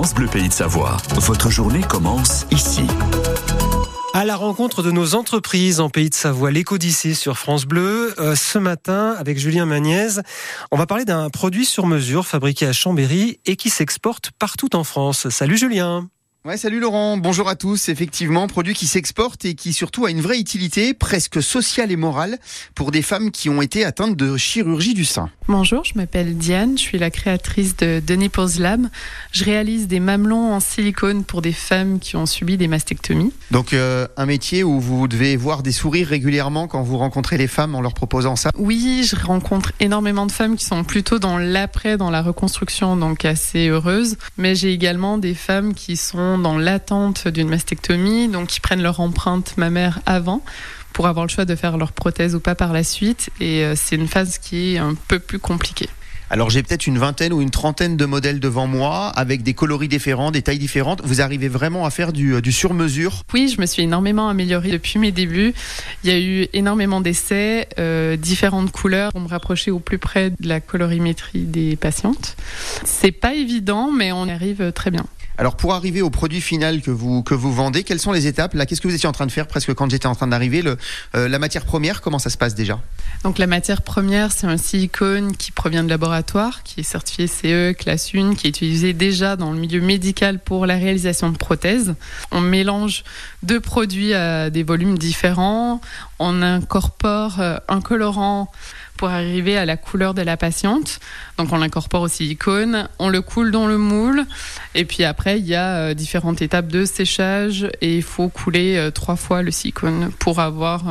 France Bleu Pays de Savoie. Votre journée commence ici. À la rencontre de nos entreprises en Pays de Savoie, l'Écodyssée sur France Bleu. Euh, ce matin, avec Julien Magnaise, on va parler d'un produit sur mesure fabriqué à Chambéry et qui s'exporte partout en France. Salut Julien Ouais, salut Laurent, bonjour à tous. Effectivement, produit qui s'exporte et qui surtout a une vraie utilité, presque sociale et morale, pour des femmes qui ont été atteintes de chirurgie du sein. Bonjour, je m'appelle Diane, je suis la créatrice de Denis Pose Lab. Je réalise des mamelons en silicone pour des femmes qui ont subi des mastectomies. Donc euh, un métier où vous devez voir des sourires régulièrement quand vous rencontrez les femmes en leur proposant ça? Oui, je rencontre énormément de femmes qui sont plutôt dans l'après, dans la reconstruction, donc assez heureuses. Mais j'ai également des femmes qui sont dans l'attente d'une mastectomie, donc qui prennent leur empreinte mammaire avant pour avoir le choix de faire leur prothèse ou pas par la suite. Et euh, c'est une phase qui est un peu plus compliquée. Alors j'ai peut-être une vingtaine ou une trentaine de modèles devant moi avec des coloris différents, des tailles différentes. Vous arrivez vraiment à faire du, euh, du sur-mesure? Oui, je me suis énormément améliorée depuis mes débuts. Il y a eu énormément d'essais, euh, différentes couleurs pour me rapprocher au plus près de la colorimétrie des patientes. C'est pas évident, mais on y arrive très bien. Alors pour arriver au produit final que vous que vous vendez, quelles sont les étapes? Qu'est-ce que vous étiez en train de faire presque quand j'étais en train d'arriver? Euh, La matière première, comment ça se passe déjà? Donc la matière première, c'est un silicone qui provient de laboratoire, qui est certifié CE classe 1, qui est utilisé déjà dans le milieu médical pour la réalisation de prothèses. On mélange deux produits à des volumes différents. On incorpore euh, un colorant pour arriver à la couleur de la patiente. Donc on l'incorpore au silicone, on le coule dans le moule et puis après il y a euh, différentes étapes de séchage et il faut couler euh, trois fois le silicone pour avoir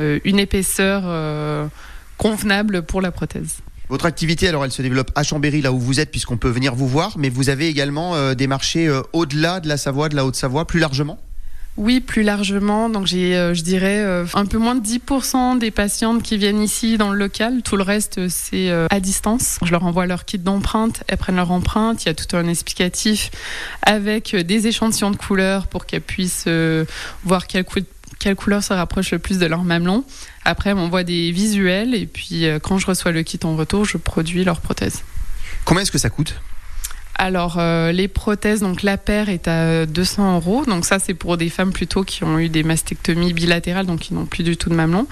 euh, une épaisseur convenable pour la prothèse. Votre activité, alors, elle se développe à Chambéry, là où vous êtes, puisqu'on peut venir vous voir, mais vous avez également des marchés au-delà de la Savoie, de la Haute-Savoie, plus largement? Oui, plus largement. Donc j'ai, euh, je dirais, euh, un peu moins de 10% des patientes qui viennent ici dans le local. Tout le reste, c'est euh, à distance. Je leur envoie leur kit d'empreinte. Elles prennent leur empreinte. Il y a tout un explicatif avec des échantillons de couleurs pour qu'elles puissent voir quelle, quelle couleur se rapproche le plus de leur mamelon. Après, on m'envoie des visuels et puis quand je reçois le kit en retour, je produis leur prothèse. Combien est-ce que ça coûte? Alors, euh, les prothèses, donc la paire est à 200 euros. Donc ça, c'est pour des femmes plutôt qui ont eu des mastectomies bilatérales, donc qui n'ont plus du tout de mamelon.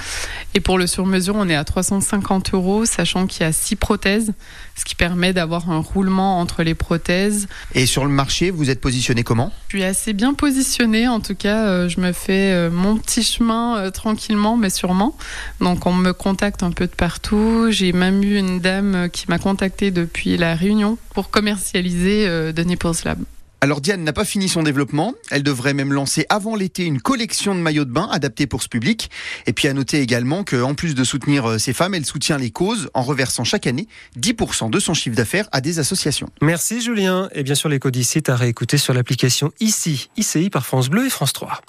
Et pour le sur-mesure, on est à 350 euros, sachant qu'il y a six prothèses, ce qui permet d'avoir un roulement entre les prothèses. Et sur le marché, vous êtes positionné comment? Je suis assez bien positionnée. En tout cas, euh, je me fais euh, mon petit chemin tranquillement, mais sûrement. Donc, on me contacte un peu de partout. J'ai même eu une dame qui m'a contactée depuis la Réunion pour commercialiser euh, de Nipples Lab. Alors Diane n'a pas fini son développement. Elle devrait même lancer avant l'été une collection de maillots de bain adaptés pour ce public. Et puis à noter également qu'en plus de soutenir euh, ces femmes, elle soutient les causes en reversant chaque année 10% de son chiffre d'affaires à des associations. Merci Julien. Et bien sûr les codicites à réécouter sur l'application ICI, ICI par France Bleu et France 3.